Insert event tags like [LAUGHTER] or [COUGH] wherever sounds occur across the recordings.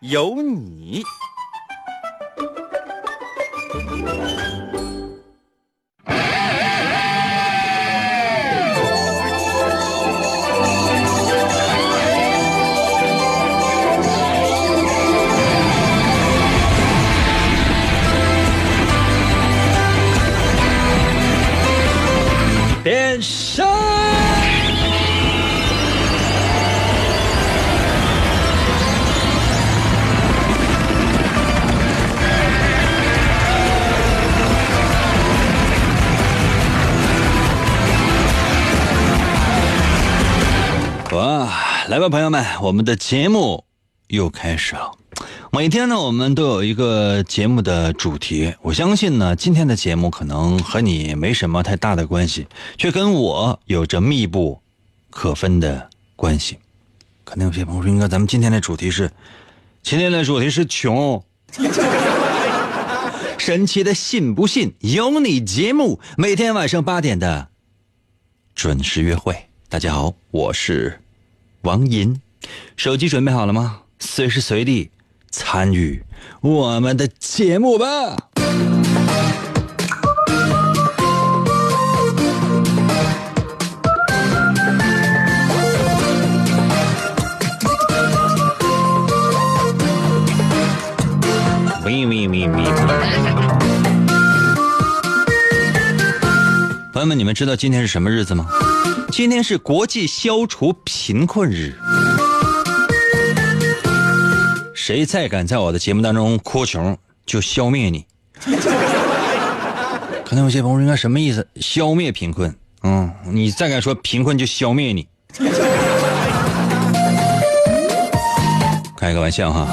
有你。来吧，朋友们，我们的节目又开始了。每天呢，我们都有一个节目的主题。我相信呢，今天的节目可能和你没什么太大的关系，却跟我有着密不可分的关系。可能有些朋友说：“应该咱们今天的主题是，今天的主题是穷。”神奇的信不信由你节目，每天晚上八点的准时约会。大家好，我是王银，手机准备好了吗？随时随地参与我们的节目吧。咪咪咪咪。朋友们，你们知道今天是什么日子吗？今天是国际消除贫困日。谁再敢在我的节目当中哭穷，就消灭你。[LAUGHS] 可能有些朋友应该什么意思？消灭贫困？嗯，你再敢说贫困，就消灭你。[LAUGHS] 开个玩笑哈。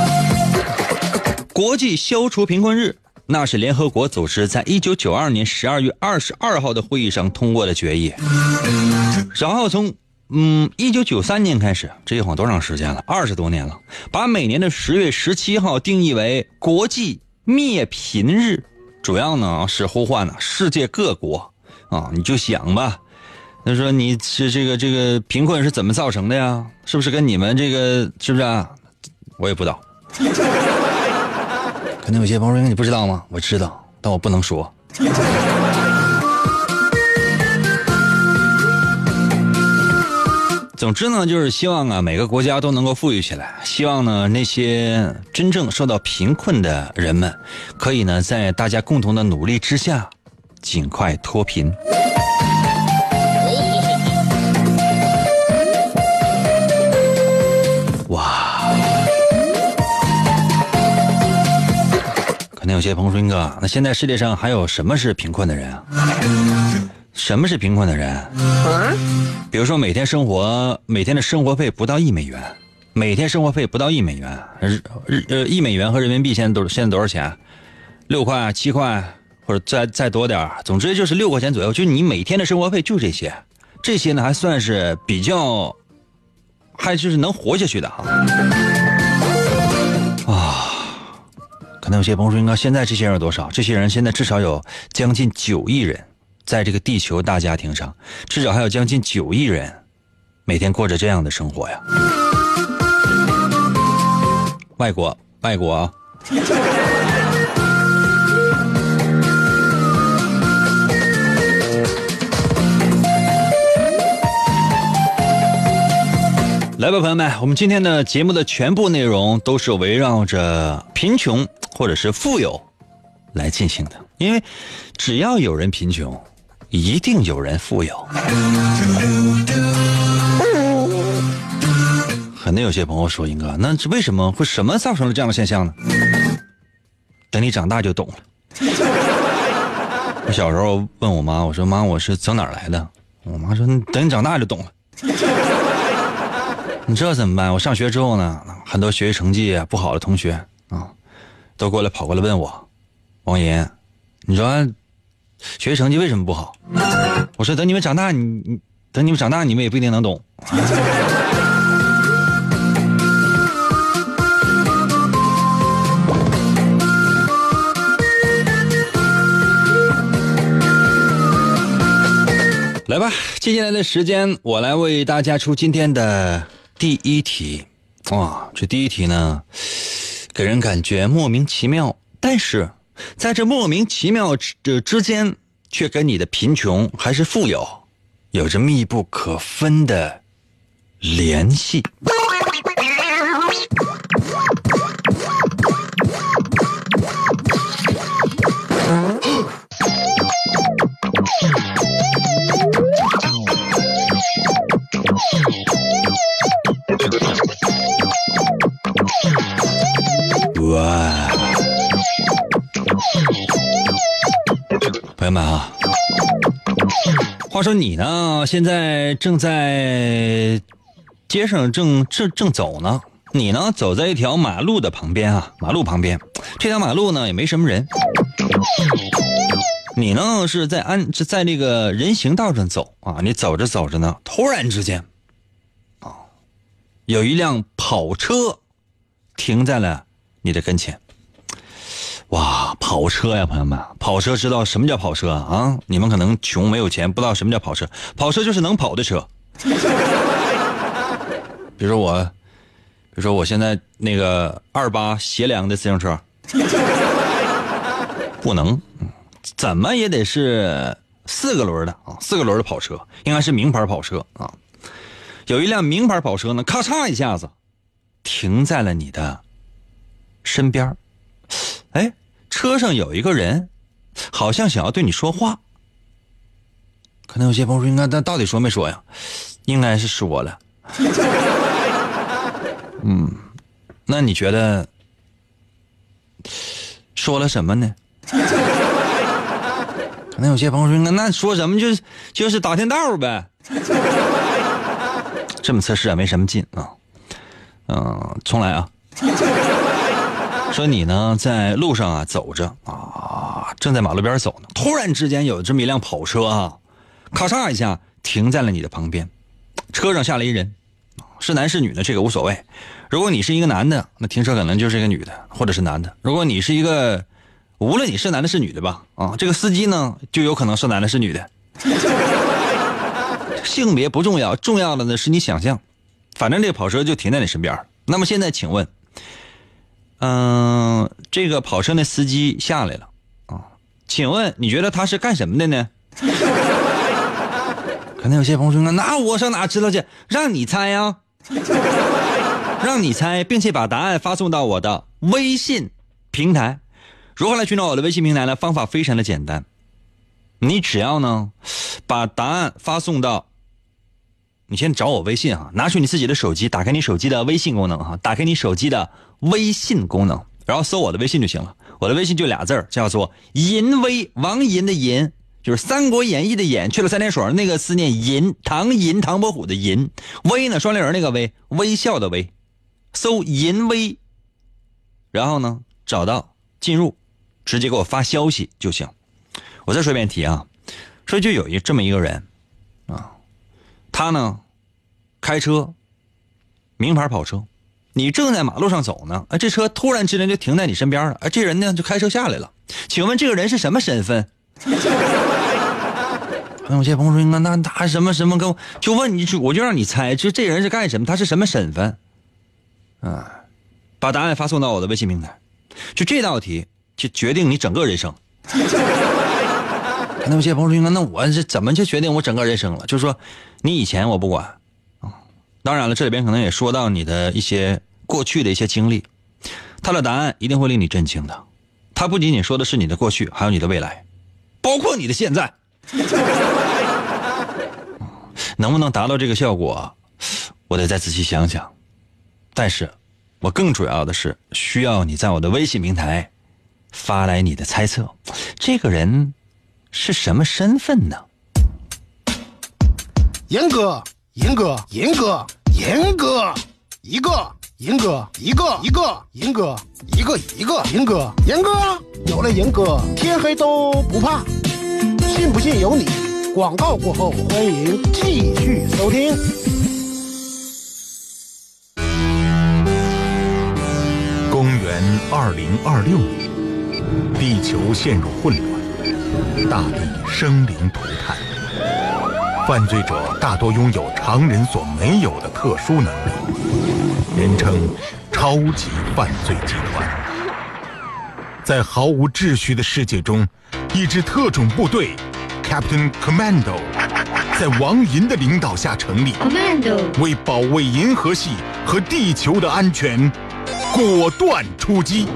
国际消除贫困日，那是联合国组织在一九九二年十二月二十二号的会议上通过的决议。然后从嗯一九九三年开始，这一晃多长时间了？二十多年了，把每年的十月十七号定义为国际灭贫日，主要呢是呼唤呢世界各国啊，你就想吧，他说你是这个这个贫困是怎么造成的呀？是不是跟你们这个是不是啊？我也不知道。可能有些朋友说你不知道吗？我知道，但我不能说。[LAUGHS] 总之呢，就是希望啊，每个国家都能够富裕起来。希望呢，那些真正受到贫困的人们，可以呢，在大家共同的努力之下，尽快脱贫。能有些朋友说，英哥，那现在世界上还有什么是贫困的人啊？什么是贫困的人？比如说每天生活每天的生活费不到一美元，每天生活费不到一美元，日日呃一美元和人民币现在都现在多少钱？六块、七块，或者再再多点总之就是六块钱左右。就你每天的生活费就这些，这些呢还算是比较，还就是能活下去的哈。那有些朋友说，应该现在这些人有多少？这些人现在至少有将近九亿人。在这个地球大家庭上，至少还有将近九亿人，每天过着这样的生活呀。外国，外国啊！来吧，朋友们，我们今天的节目的全部内容都是围绕着贫穷或者是富有来进行的，因为只要有人贫穷。一定有人富有。可能有些朋友说：“英哥，那为什么会什么造成了这样的现象呢？”等你长大就懂了。我小时候问我妈：“我说妈，我是从哪儿来的？”我妈说：“等你长大就懂了。”你知道怎么办？我上学之后呢，很多学习成绩不好的同学啊，都过来跑过来问我，王岩，你说学习成绩为什么不好？我说等你们长大，你你等你们长大，你们也不一定能懂。[LAUGHS] 来吧，接下来的时间我来为大家出今天的第一题。哇，这第一题呢，给人感觉莫名其妙，但是在这莫名其妙之之间，却跟你的贫穷还是富有，有着密不可分的联系。哇，朋友们啊，话说你呢，现在正在街上正正正走呢。你呢，走在一条马路的旁边啊，马路旁边，这条马路呢也没什么人。你呢是在安是在那个人行道上走啊，你走着走着呢，突然之间，啊，有一辆跑车停在了你的跟前。哇，跑车呀，朋友们，跑车知道什么叫跑车啊？你们可能穷没有钱，不知道什么叫跑车。跑车就是能跑的车。[LAUGHS] 比如说我，比如说我现在那个二八斜梁的自行车，[LAUGHS] 不能，怎么也得是四个轮的啊，四个轮的跑车，应该是名牌跑车啊。有一辆名牌跑车呢，咔嚓一下子停在了你的身边哎，车上有一个人，好像想要对你说话。可能有些朋友说：“应该那到底说没说呀？”应该是说了。[LAUGHS] 嗯，那你觉得说了什么呢？可能有些朋友说：“那那说什么就是就是打听道呗。”这么测试啊，没什么劲啊。嗯，重来啊。[LAUGHS] 说你呢，在路上啊走着啊，正在马路边走呢，突然之间有这么一辆跑车啊，咔嚓一下停在了你的旁边，车上下来一人，是男是女呢？这个无所谓。如果你是一个男的，那停车可能就是一个女的，或者是男的。如果你是一个，无论你是男的是女的吧，啊，这个司机呢就有可能是男的是女的，[LAUGHS] 性别不重要，重要的呢是你想象，反正这跑车就停在你身边。那么现在请问？嗯，这个跑车那司机下来了啊，请问你觉得他是干什么的呢？[LAUGHS] 可能有些朋友说，那我上哪知道去？让你猜呀，[LAUGHS] 让你猜，并且把答案发送到我的微信平台。如何来寻找我的微信平台呢？方法非常的简单，你只要呢把答案发送到。你先找我微信哈，拿出你自己的手机，打开你手机的微信功能哈，打开你手机的微信功能，然后搜我的微信就行了。我的微信就俩字叫做“淫威”，王淫的淫，就是《三国演义》的演，去了三点水那个思念淫，唐寅唐伯虎的寅，威呢双立人那个威，微笑的微，搜“淫威”，然后呢找到进入，直接给我发消息就行。我再说一遍题啊，说就有一这么一个人啊。他呢，开车，名牌跑车，你正在马路上走呢，哎，这车突然之间就停在你身边了，哎，这人呢就开车下来了，请问这个人是什么身份？那有些朋友说，那那他什么什么跟就问你，我就让你猜，就这人是干什么？他是什么身份？啊，把答案发送到我的微信平台，就这道题就决定你整个人生。[LAUGHS] 那有些朋友说，那我是怎么就决定我整个人生了？就是说，你以前我不管啊，当然了，这里边可能也说到你的一些过去的一些经历，他的答案一定会令你震惊的。他不仅仅说的是你的过去，还有你的未来，包括你的现在。[LAUGHS] 能不能达到这个效果，我得再仔细想想。但是，我更主要的是需要你在我的微信平台发来你的猜测，这个人。是什么身份呢？严哥，严哥，严哥，严哥，一个银哥，一个一个，银哥，一个一个，银哥，银哥，有了银哥，天黑都不怕。信不信由你。广告过后，欢迎继续收听。公元二零二六年，地球陷入混乱，大地生灵涂炭。犯罪者大多拥有常人所没有的特殊能力，人称“超级犯罪集团”。在毫无秩序的世界中，一支特种部队。Captain Commando 在王银的领导下成立，Commando 为保卫银河系和地球的安全，果断出击。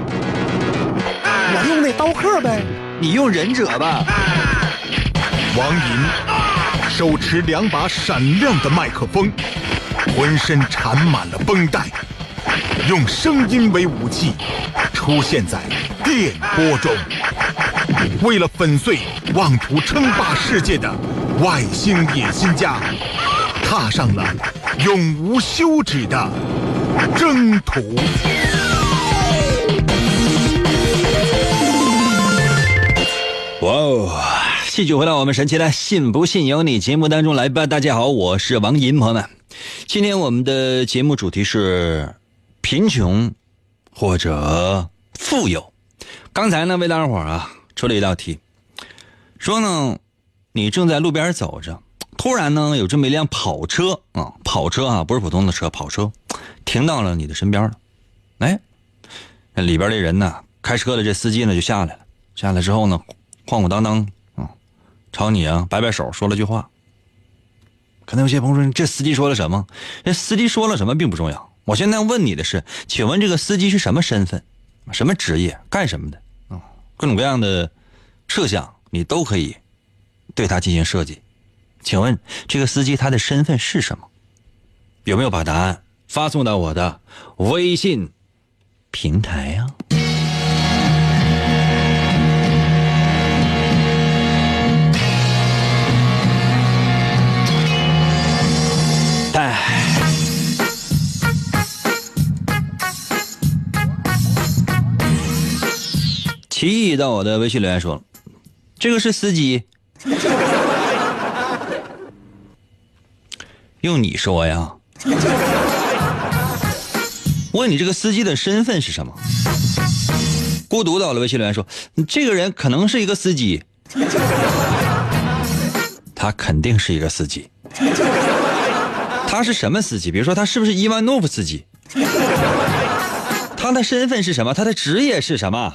我用那刀客呗，你用忍者吧。王银手持两把闪亮的麦克风，浑身缠满了绷带，用声音为武器，出现在电波中。为了粉碎妄图称霸世界的外星野心家，踏上了永无休止的征途。哇哦！继续回到我们神奇的“信不信由你”节目当中来吧。大家好，我是王银，朋友们，今天我们的节目主题是贫穷或者富有。刚才呢，为大伙儿啊。出了一道题，说呢，你正在路边走着，突然呢，有这么一辆跑车啊，跑车啊，不是普通的车，跑车，停到了你的身边了。哎，那里边的人呢，开车的这司机呢就下来了，下来之后呢，晃晃荡荡啊，朝你啊摆摆手，说了句话。可能有些朋友说，这司机说了什么？这司机说了什么并不重要，我现在问你的是，请问这个司机是什么身份，什么职业，干什么的？啊各种各样的设想，你都可以对他进行设计。请问这个司机他的身份是什么？有没有把答案发送到我的微信平台呀？提议到我的微信留言说：“这个是司机，[LAUGHS] 用你说呀？问你这个司机的身份是什么？”孤独到了微信留言说：“这个人可能是一个司机，他肯定是一个司机，他是什么司机？比如说他是不是伊万诺夫斯基？他的身份是什么？他的职业是什么？”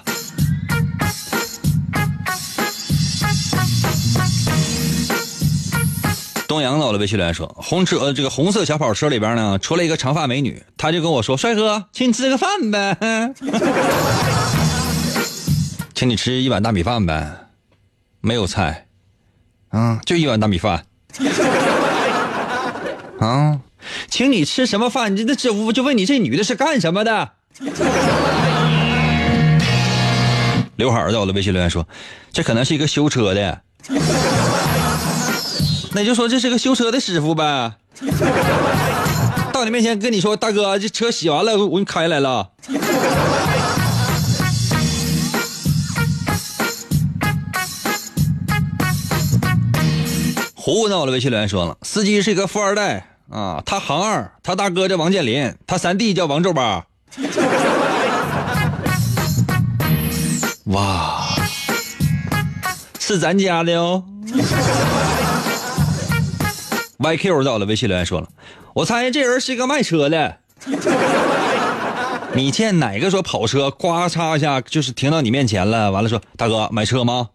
东阳到了，微信留言说：“红车这个红色小跑车里边呢，出来一个长发美女，她就跟我说：‘帅哥，请你吃个饭呗，[LAUGHS] 请你吃一碗大米饭呗，没有菜，啊，就一碗大米饭，[LAUGHS] 啊，请你吃什么饭？你这这我就问你，这女的是干什么的？”刘海到了，微信留言说：“这可能是一个修车的。”那就说这是个修车的师傅呗，[LAUGHS] 到你面前跟你说，大哥，这车洗完了，我给你开来了。[LAUGHS] 胡闹了，微信留言说了，司机是一个富二代啊，他行二，他大哥叫王健林，他三弟叫王皱巴。[LAUGHS] 哇，是咱家的哦。YQ 到了，微信留言说了，我猜这人是一个卖车的。你见哪个说跑车，咵嚓一下就是停到你面前了，完了说大哥买车吗？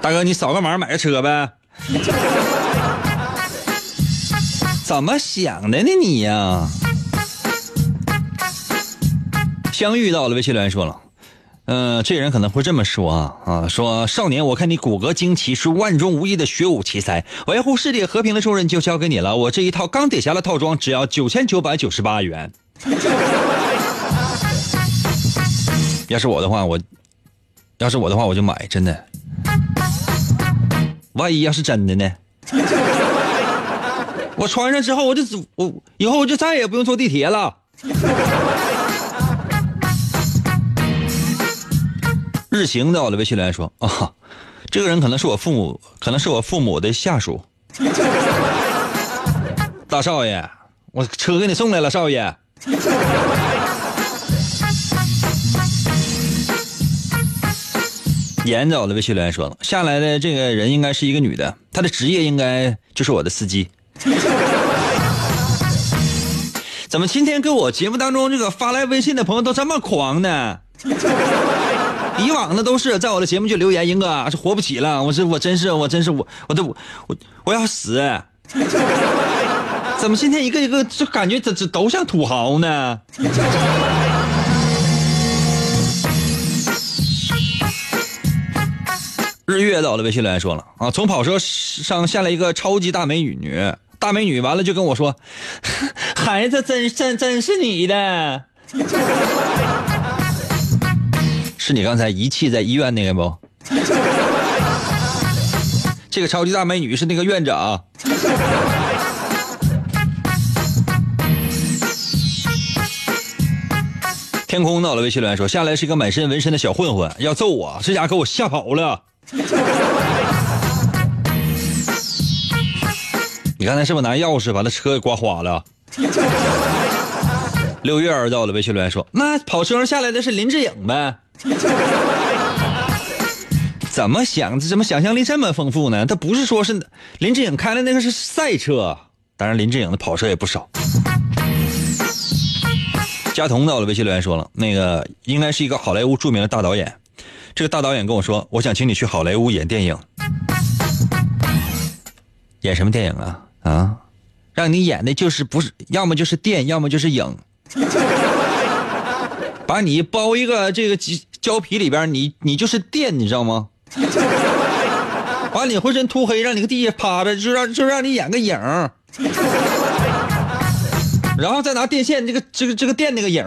大哥你扫个码买个车呗。怎么想的呢你呀？相遇到了，微信留言说了。嗯，这人可能会这么说啊啊，说少年，我看你骨骼惊奇，是万中无一的学武奇才，维护世界和平的重任就交给你了。我这一套钢铁侠的套装只要九千九百九十八元。要是我的话，我要是我的话，我就买，真的。万一要是真的呢？[LAUGHS] 我穿上之后，我就我以后我就再也不用坐地铁了。日行在我的微信留言说 [LAUGHS] 啊，这个人可能是我父母，可能是我父母的下属。[LAUGHS] 大少爷，我车给你送来了，少爷。严在我的微信留言说了，下来的这个人应该是一个女的，她的职业应该就是我的司机。[LAUGHS] 怎么今天给我节目当中这个发来微信的朋友都这么狂呢？以往的都是在我的节目就留言，英哥是活不起了，我是我真是我真是我我都我我要死。[LAUGHS] 怎么今天一个一个就感觉这这都像土豪呢？[LAUGHS] 日月到了，微信留言说了啊，从跑车上下来一个超级大美女，大美女完了就跟我说，[LAUGHS] 孩子真真真是你的，是你刚才遗弃在医院那个不？[LAUGHS] 这个超级大美女是那个院长。天空到了，微信留言说下来是一个满身纹身的小混混，要揍我，这家给我吓跑了。你刚才是不是拿钥匙把那车给刮花了？六月儿到了，微信留言说那跑车上下来的是林志颖呗？[LAUGHS] 怎么想？怎么想象力这么丰富呢？他不是说是林志颖开的那个是赛车，当然林志颖的跑车也不少。佳彤到了，微信留言说了，那个应该是一个好莱坞著名的大导演。这个大导演跟我说，我想请你去好莱坞演电影。演什么电影啊？啊，让你演的就是不是，要么就是电，要么就是影。把你包一个这个胶皮里边，你你就是电，你知道吗？把你浑身涂黑，让你搁地下趴着，就让就让你演个影。然后再拿电线，这个这个这个电那个影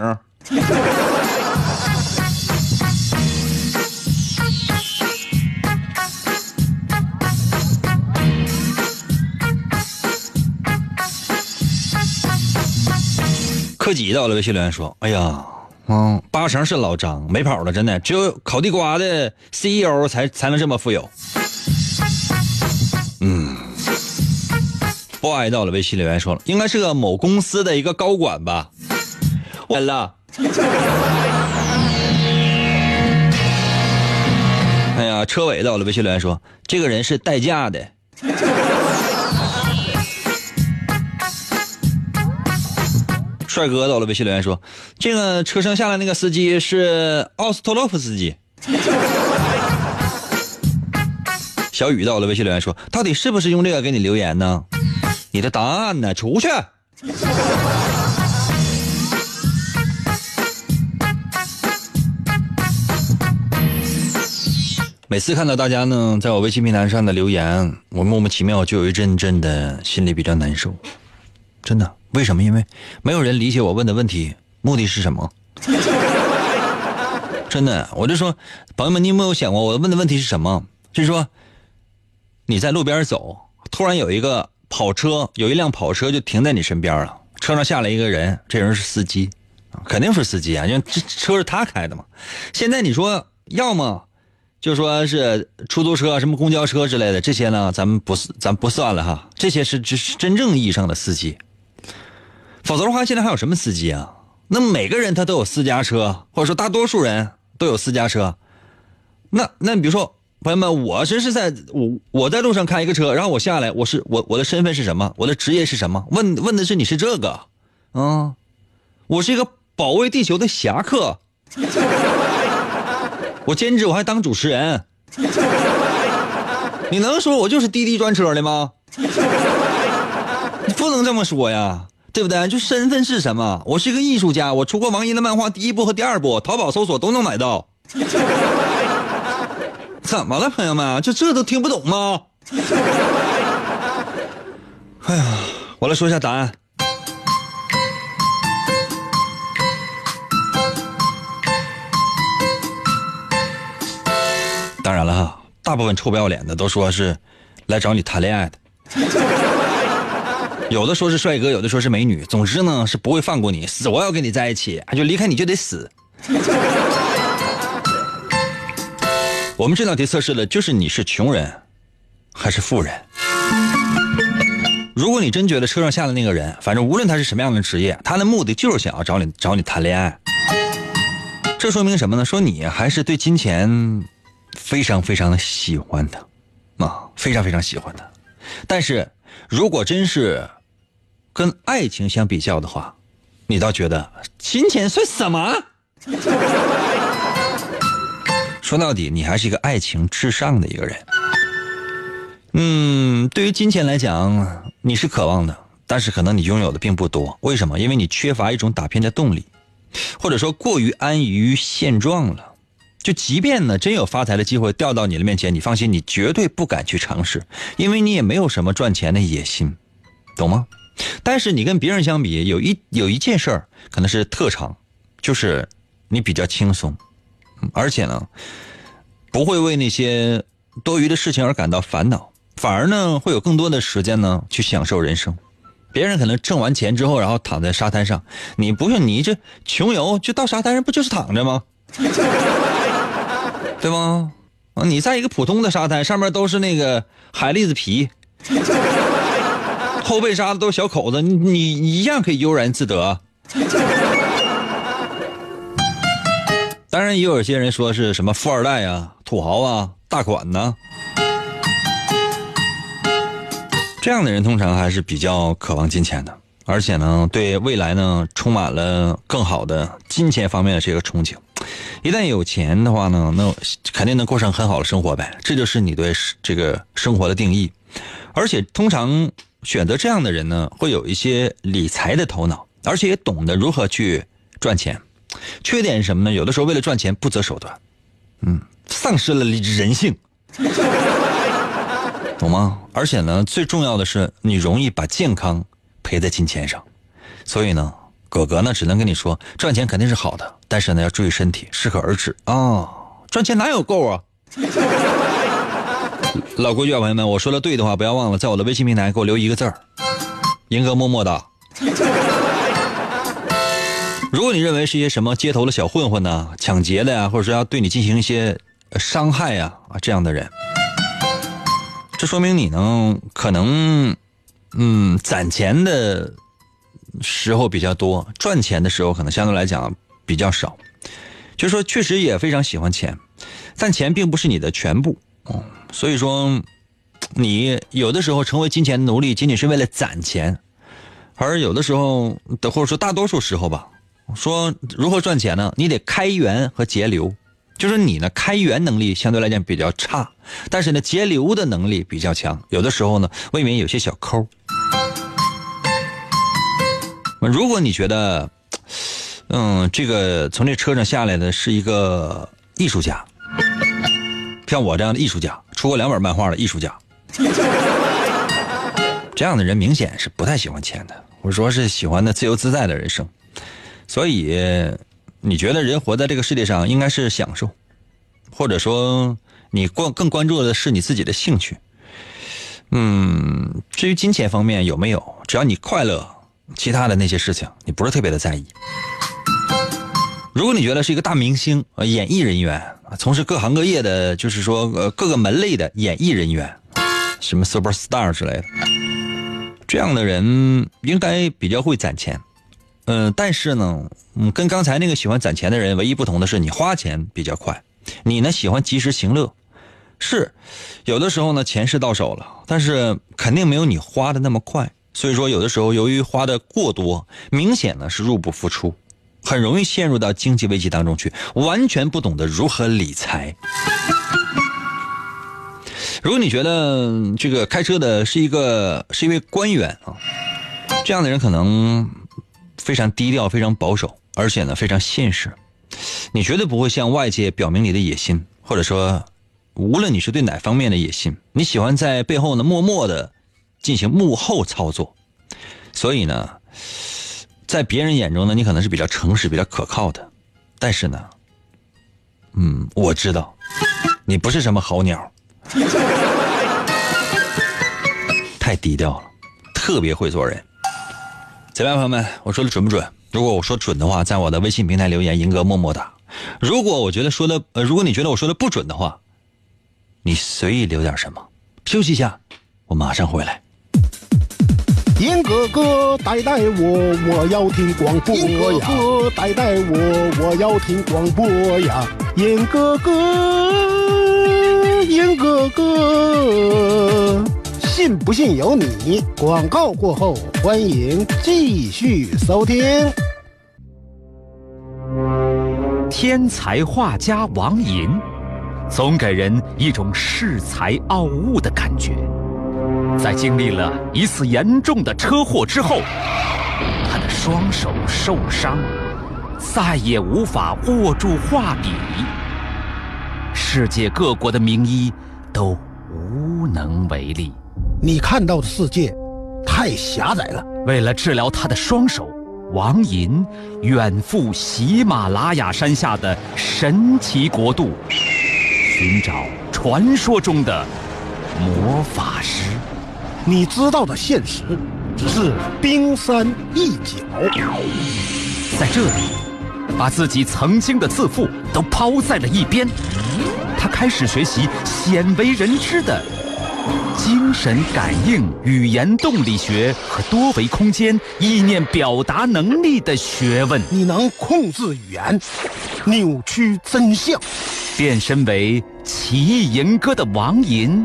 科几到了，微信留言说：“哎呀，嗯，八成是老张没跑了，真的，只有烤地瓜的 CEO 才才能这么富有。”嗯。boy 到了，微信留言说了，应该是个某公司的一个高管吧。完了。[LAUGHS] 哎呀，车尾到了，微信留言说，这个人是代驾的。帅哥到了，微信留言说，这个车上下来那个司机是奥斯特洛夫斯基。[LAUGHS] 小雨到了，微信留言说，到底是不是用这个给你留言呢？你的答案呢？出去！每次看到大家呢，在我微信平台上的留言，我莫名其妙就有一阵阵的心里比较难受。真的？为什么？因为没有人理解我问的问题目的是什么。[LAUGHS] 真的，我就说，朋友们，你有没有想过我问的问题是什么？就是说，你在路边走，突然有一个。跑车有一辆跑车就停在你身边了，车上下来一个人，这人是司机，肯定是司机啊，因为这车是他开的嘛。现在你说要么就说是出租车、什么公交车之类的，这些呢，咱们不咱不算了哈，这些是只是真正意义上的司机。否则的话，现在还有什么司机啊？那每个人他都有私家车，或者说大多数人都有私家车。那那你比如说。朋友们，我这是在我我在路上开一个车，然后我下来，我是我我的身份是什么？我的职业是什么？问问的是你是这个，啊，我是一个保卫地球的侠客，[LAUGHS] 我兼职我还当主持人，你能说我就是滴滴专车的吗？你不能这么说呀，对不对？就身份是什么？我是一个艺术家，我出过王一的漫画第一部和第二部，淘宝搜索都能买到。[LAUGHS] 怎么了，朋友们？就这都听不懂吗？[LAUGHS] 哎呀，我来说一下答案。当然了哈，大部分臭不要脸的都说是来找你谈恋爱的。有的说是帅哥，有的说是美女，总之呢是不会放过你，死活要跟你在一起，就离开你就得死。[LAUGHS] 我们这道题测试的就是你是穷人还是富人。如果你真觉得车上下的那个人，反正无论他是什么样的职业，他的目的就是想要找你找你谈恋爱，这说明什么呢？说你还是对金钱非常非常的喜欢的，啊，非常非常喜欢的。但是如果真是跟爱情相比较的话，你倒觉得金钱算什么？[LAUGHS] 说到底，你还是一个爱情至上的一个人。嗯，对于金钱来讲，你是渴望的，但是可能你拥有的并不多。为什么？因为你缺乏一种打拼的动力，或者说过于安于现状了。就即便呢，真有发财的机会掉到你的面前，你放心，你绝对不敢去尝试，因为你也没有什么赚钱的野心，懂吗？但是你跟别人相比，有一有一件事儿可能是特长，就是你比较轻松，而且呢，不会为那些多余的事情而感到烦恼。反而呢，会有更多的时间呢去享受人生。别人可能挣完钱之后，然后躺在沙滩上，你不用，你这穷游就到沙滩上，不就是躺着吗？对吗？你在一个普通的沙滩上面都是那个海蛎子皮，后背沙子都是小口子，你你一样可以悠然自得。当然，也有些人说是什么富二代啊、土豪啊、大款呢。这样的人通常还是比较渴望金钱的，而且呢，对未来呢充满了更好的金钱方面的这个憧憬。一旦有钱的话呢，那肯定能过上很好的生活呗。这就是你对这个生活的定义。而且通常选择这样的人呢，会有一些理财的头脑，而且也懂得如何去赚钱。缺点是什么呢？有的时候为了赚钱不择手段，嗯，丧失了人性。懂吗？而且呢，最重要的是，你容易把健康赔在金钱上，所以呢，哥哥呢只能跟你说，赚钱肯定是好的，但是呢要注意身体，适可而止啊！赚钱哪有够啊？老规矩啊，朋友们，我说的对的话，不要忘了在我的微信平台给我留一个字儿，银哥默默的。如果你认为是一些什么街头的小混混呢，抢劫的呀，或者说要对你进行一些伤害呀啊这样的人。这说明你呢，可能，嗯，攒钱的时候比较多，赚钱的时候可能相对来讲比较少。就说确实也非常喜欢钱，但钱并不是你的全部。所以说，你有的时候成为金钱奴隶，仅仅是为了攒钱，而有的时候，或者说大多数时候吧，说如何赚钱呢？你得开源和节流。就是你呢，开源能力相对来讲比较差，但是呢，节流的能力比较强。有的时候呢，未免有些小抠。如果你觉得，嗯，这个从这车上下来的是一个艺术家，像我这样的艺术家，出过两本漫画的艺术家，[LAUGHS] 这样的人明显是不太喜欢钱的，或者说是喜欢的自由自在的人生，所以。你觉得人活在这个世界上应该是享受，或者说你关更关注的是你自己的兴趣。嗯，至于金钱方面有没有，只要你快乐，其他的那些事情你不是特别的在意。如果你觉得是一个大明星呃，演艺人员从事各行各业的，就是说呃各个门类的演艺人员，什么 super star 之类的，这样的人应该比较会攒钱。嗯，但是呢，嗯，跟刚才那个喜欢攒钱的人唯一不同的是，你花钱比较快，你呢喜欢及时行乐，是，有的时候呢钱是到手了，但是肯定没有你花的那么快，所以说有的时候由于花的过多，明显呢是入不敷出，很容易陷入到经济危机当中去，完全不懂得如何理财。如果你觉得这个开车的是一个是一位官员啊，这样的人可能。非常低调，非常保守，而且呢非常现实。你绝对不会向外界表明你的野心，或者说，无论你是对哪方面的野心，你喜欢在背后呢默默的进行幕后操作。所以呢，在别人眼中呢，你可能是比较诚实、比较可靠的。但是呢，嗯，我知道你不是什么好鸟，太低调了。特别会做人。怎么样，朋友们？我说的准不准？如果我说准的话，在我的微信平台留言，银哥么么哒。如果我觉得说的，呃，如果你觉得我说的不准的话，你随意留点什么。休息一下，我马上回来。银哥哥带带我，我要听广播呀！哥哥带带我，我要听广播呀！银哥哥，银哥哥，信不信由你。广告过后，欢迎继续收听。天才画家王寅，总给人一种恃才傲物的感觉。在经历了一次严重的车祸之后，他的双手受伤，再也无法握住画笔。世界各国的名医都无能为力。你看到的世界太狭窄了。为了治疗他的双手，王寅远赴喜马拉雅山下的神奇国度，寻找传说中的魔法师。你知道的现实只是冰山一角，在这里，把自己曾经的自负都抛在了一边。他开始学习鲜为人知的精神感应、语言动力学和多维空间意念表达能力的学问。你能控制语言，扭曲真相，变身为奇异银歌的王银。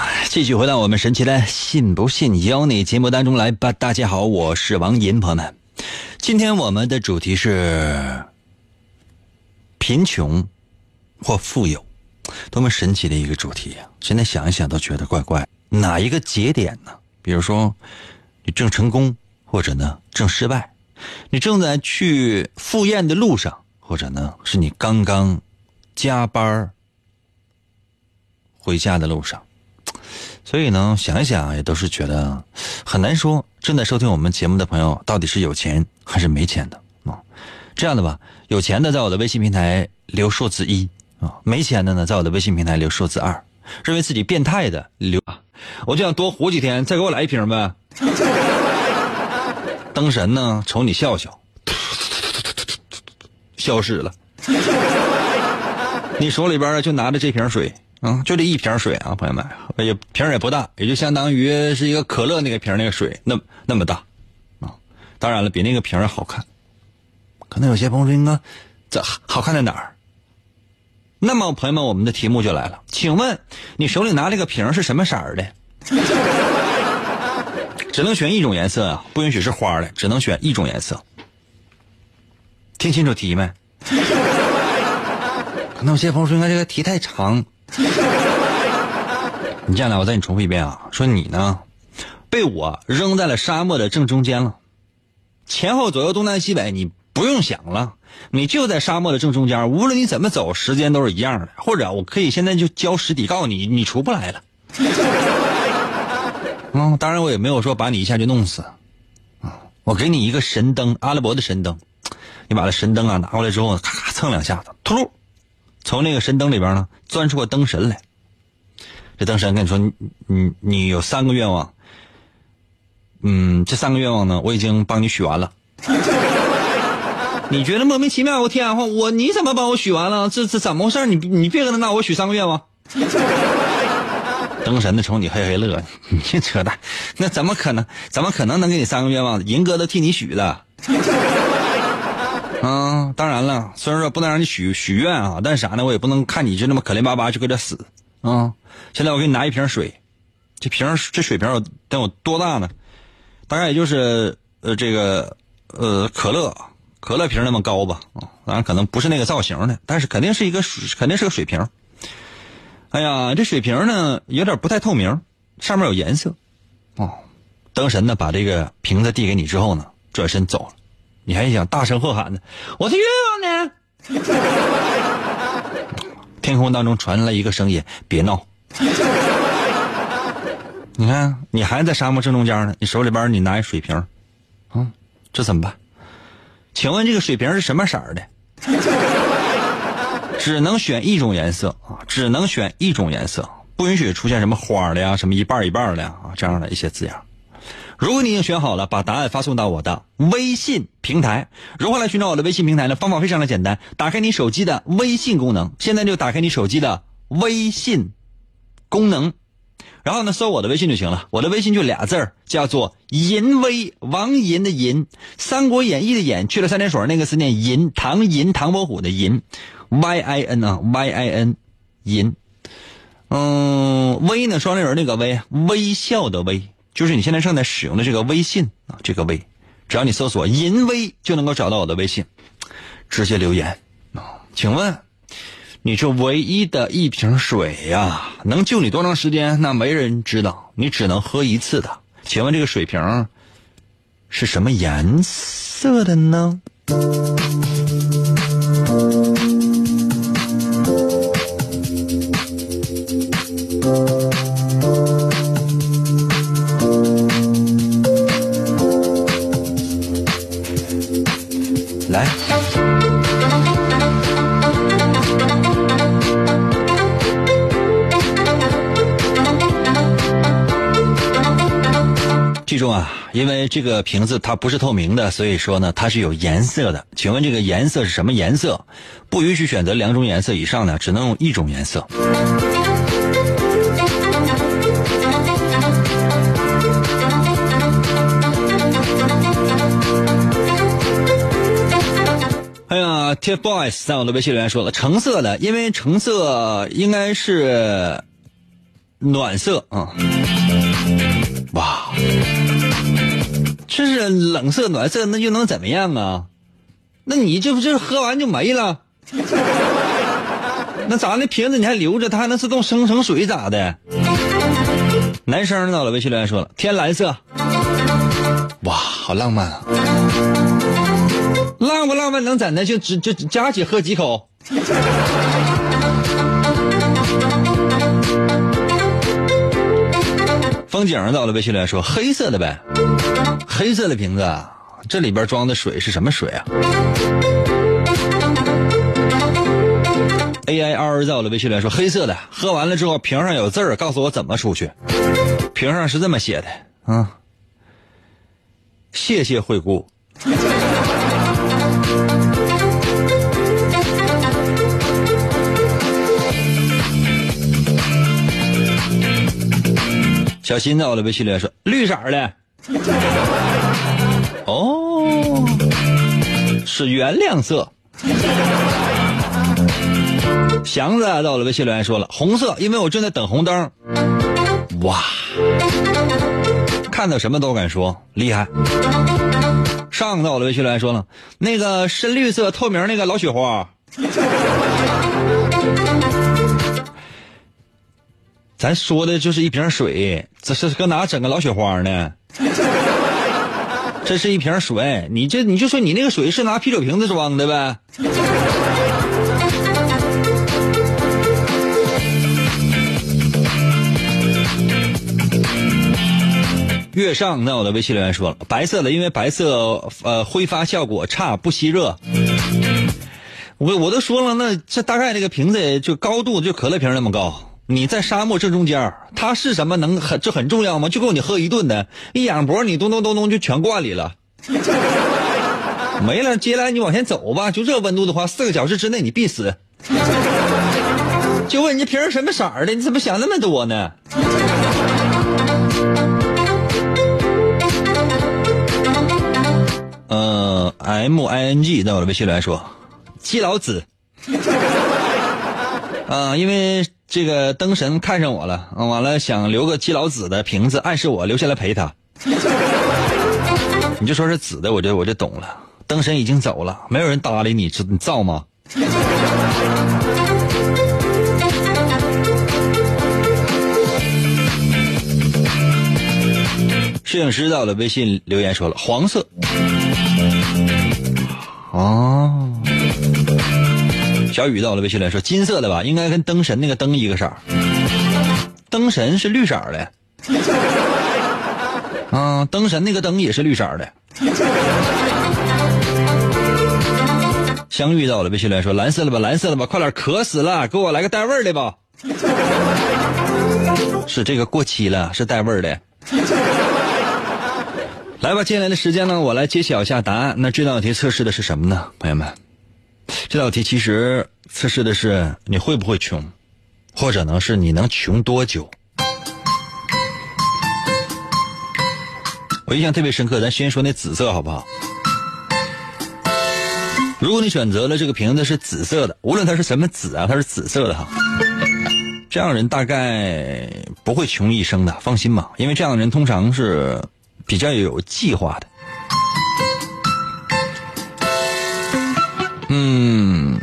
继续回到我们神奇的“信不信由你”节目当中来吧。大家好，我是王银，朋友们，今天我们的主题是贫穷或富有，多么神奇的一个主题呀！现在想一想都觉得怪怪。哪一个节点呢？比如说，你正成功，或者呢正失败，你正在去赴宴的路上，或者呢是你刚刚加班回家的路上，所以呢，想一想也都是觉得很难说。正在收听我们节目的朋友，到底是有钱还是没钱的啊？这样的吧，有钱的在我的微信平台留数字一啊，没钱的呢，在我的微信平台留数字二。认为自己变态的留，我就想多活几天，再给我来一瓶呗。[LAUGHS] 灯神呢，瞅你笑笑，[LAUGHS] 消失了。[LAUGHS] 你手里边就拿着这瓶水。啊，就这一瓶水啊，朋友们，也瓶也不大，也就相当于是一个可乐那个瓶那个水那那么大，啊，当然了，比那个瓶好看。可能有些朋友说，应该这好看在哪儿？那么，朋友们，我们的题目就来了，请问你手里拿这个瓶是什么色儿的？[LAUGHS] 只能选一种颜色啊，不允许是花的，只能选一种颜色。听清楚题没？[LAUGHS] 可能有些朋友说，应该这个题太长。[LAUGHS] 你这样来，我再给你重复一遍啊！说你呢，被我扔在了沙漠的正中间了，前后左右东南西北你不用想了，你就在沙漠的正中间，无论你怎么走，时间都是一样的。或者我可以现在就交实底告你，你出不来了。[LAUGHS] 嗯，当然我也没有说把你一下就弄死，啊，我给你一个神灯，阿拉伯的神灯，你把这神灯啊拿过来之后，咔咔蹭两下子，突噜。从那个神灯里边呢，钻出个灯神来。这灯神跟你说：“你你你有三个愿望，嗯，这三个愿望呢，我已经帮你许完了。[LAUGHS] 你觉得莫名其妙？我天啊，我你怎么帮我许完了？这这怎么回事？你你别跟他闹，我许三个愿望。[LAUGHS] 灯神呢，瞅你嘿嘿乐，[LAUGHS] 你扯淡，那怎么可能？怎么可能能给你三个愿望？银哥都替你许的。啊，当然了，虽然说不能让你许许愿啊，但是啥呢？我也不能看你就那么可怜巴巴就搁这死啊！现在我给你拿一瓶水，这瓶这水瓶有得有多大呢？大概也就是呃这个呃可乐可乐瓶那么高吧啊！当然可能不是那个造型的，但是肯定是一个，肯定是个水瓶。哎呀，这水瓶呢有点不太透明，上面有颜色哦。灯神呢把这个瓶子递给你之后呢，转身走了。你还想大声喝喊呢？我的愿望呢？[LAUGHS] 天空当中传来一个声音：“别闹！” [LAUGHS] 你看，你还在沙漠正中间呢，你手里边你拿一水瓶，啊，这怎么办？请问这个水瓶是什么色的？[LAUGHS] 只能选一种颜色啊，只能选一种颜色，不允许出现什么花的呀，什么一半一半的呀啊，这样的一些字样。如果你已经选好了，把答案发送到我的微信平台。如何来寻找我的微信平台呢？方法非常的简单，打开你手机的微信功能，现在就打开你手机的微信功能，然后呢搜我的微信就行了。我的微信就俩字儿，叫做银威，王银的银，《三国演义》的演去了三点水那个字念银，唐银唐伯虎的银，Y I N 啊 Y I N，银。嗯，微呢双立人那个微，微笑的微。就是你现在正在使用的这个微信啊，这个微，只要你搜索“银微”就能够找到我的微信，直接留言啊。请问，你这唯一的一瓶水呀，能救你多长时间？那没人知道，你只能喝一次的。请问这个水瓶是什么颜色的呢？啊，因为这个瓶子它不是透明的，所以说呢，它是有颜色的。请问这个颜色是什么颜色？不允许选择两种颜色以上呢，只能用一种颜色。哎呀，TFBOYS 在我的微信留言说了，橙色的，因为橙色应该是暖色啊。哇，冷色暖色，那又能怎么样啊？那你这不就是喝完就没了？[LAUGHS] 那咋那瓶子你还留着，它还能自动生成水咋的？男生到了微信留言说了，天蓝色。哇，好浪漫啊！浪不浪漫能怎的？就只就加起喝几口。风景到了微信来说黑色的呗，黑色的瓶子，这里边装的水是什么水啊？A I R 在我的微信来说黑色的，喝完了之后瓶上有字儿，告诉我怎么出去。瓶上是这么写的啊，谢谢惠顾。小新在我的微信里说绿色的，[LAUGHS] 哦，是原谅色。祥子到我的微信留言说了红色，因为我正在等红灯。哇，看到什么都敢说，厉害。上在我的微信留言说了那个深绿色透明那个老雪花。咱说的就是一瓶水，这是搁哪整个老雪花呢？[LAUGHS] 这是一瓶水，你这你就说你那个水是拿啤酒瓶子装的呗？月上在我的微信留言说了，白色的，因为白色呃挥发效果差，不吸热。我我都说了，那这大概这个瓶子就高度就可乐瓶那么高。你在沙漠正中间，它是什么能很这很重要吗？就够你喝一顿的，一仰脖你咚咚咚咚就全灌里了，没了。接下来你往前走吧，就这温度的话，四个小时之内你必死。就问你瓶什么色儿的？你怎么想那么多呢？呃，M I N G 在我的微信里来说，基佬子。啊，因为。这个灯神看上我了，完了想留个基佬紫的瓶子，暗示我留下来陪他。[LAUGHS] 你就说是紫的，我就我就懂了。灯神已经走了，没有人搭理你，知你造吗？摄影师到了微信留言说了黄色。哦。小雨到了微信留言说金色的吧，应该跟灯神那个灯一个色儿。灯神是绿色的。啊，灯神那个灯也是绿色的。相遇到了微信留言说蓝色的吧，蓝色的吧，快点渴死了，给我来个带味儿的吧。是这个过期了，是带味儿的。来吧，接下来的时间呢，我来揭晓一下答案。那这道题测试的是什么呢，朋友们？这道题其实测试的是你会不会穷，或者呢是你能穷多久。我印象特别深刻，咱先说那紫色好不好？如果你选择了这个瓶子是紫色的，无论它是什么紫啊，它是紫色的哈。这样人大概不会穷一生的，放心吧，因为这样的人通常是比较有计划的。嗯，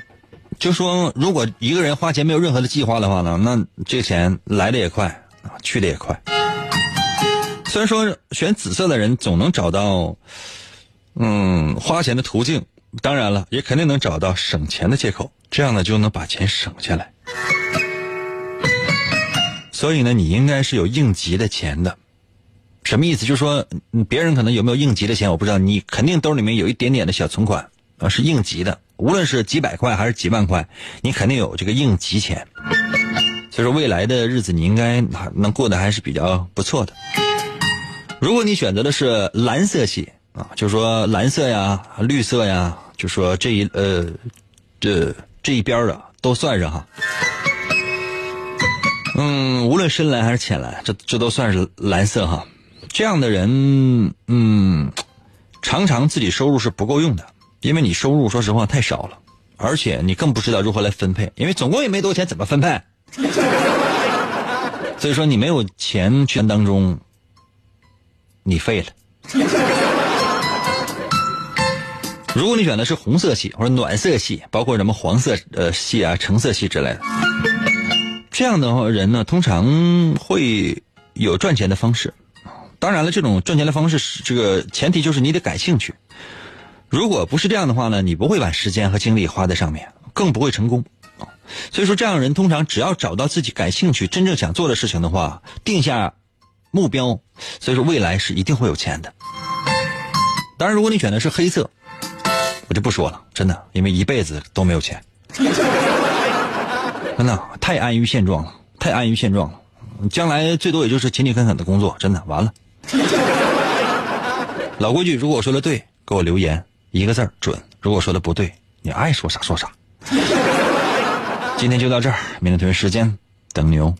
就说如果一个人花钱没有任何的计划的话呢，那这钱来的也快啊，去的也快。虽然说选紫色的人总能找到嗯花钱的途径，当然了，也肯定能找到省钱的借口，这样呢就能把钱省下来。所以呢，你应该是有应急的钱的，什么意思？就是说，别人可能有没有应急的钱，我不知道。你肯定兜里面有一点点的小存款啊，是应急的。无论是几百块还是几万块，你肯定有这个应急钱。所以说，未来的日子你应该能过得还是比较不错的。如果你选择的是蓝色系啊，就是说蓝色呀、绿色呀，就说这一呃这这一边的都算上哈。嗯，无论深蓝还是浅蓝，这这都算是蓝色哈。这样的人，嗯，常常自己收入是不够用的，因为你收入说实话太少了，而且你更不知道如何来分配，因为总共也没多少钱，怎么分配？[LAUGHS] 所以说你没有钱圈当中，你废了。如果你选的是红色系或者暖色系，包括什么黄色呃系啊、橙色系之类的。这样的话人呢，通常会有赚钱的方式。当然了，这种赚钱的方式这个前提就是你得感兴趣。如果不是这样的话呢，你不会把时间和精力花在上面，更不会成功。所以说，这样的人通常只要找到自己感兴趣、真正想做的事情的话，定下目标，所以说未来是一定会有钱的。当然，如果你选的是黑色，我就不说了，真的，因为一辈子都没有钱。[LAUGHS] 真的太安于现状了，太安于现状了。将来最多也就是勤勤恳恳的工作，真的完了。老规矩，如果我说的对，给我留言一个字儿准；如果说的不对，你爱说啥说啥。[LAUGHS] 今天就到这儿，明天同一时间等你哦。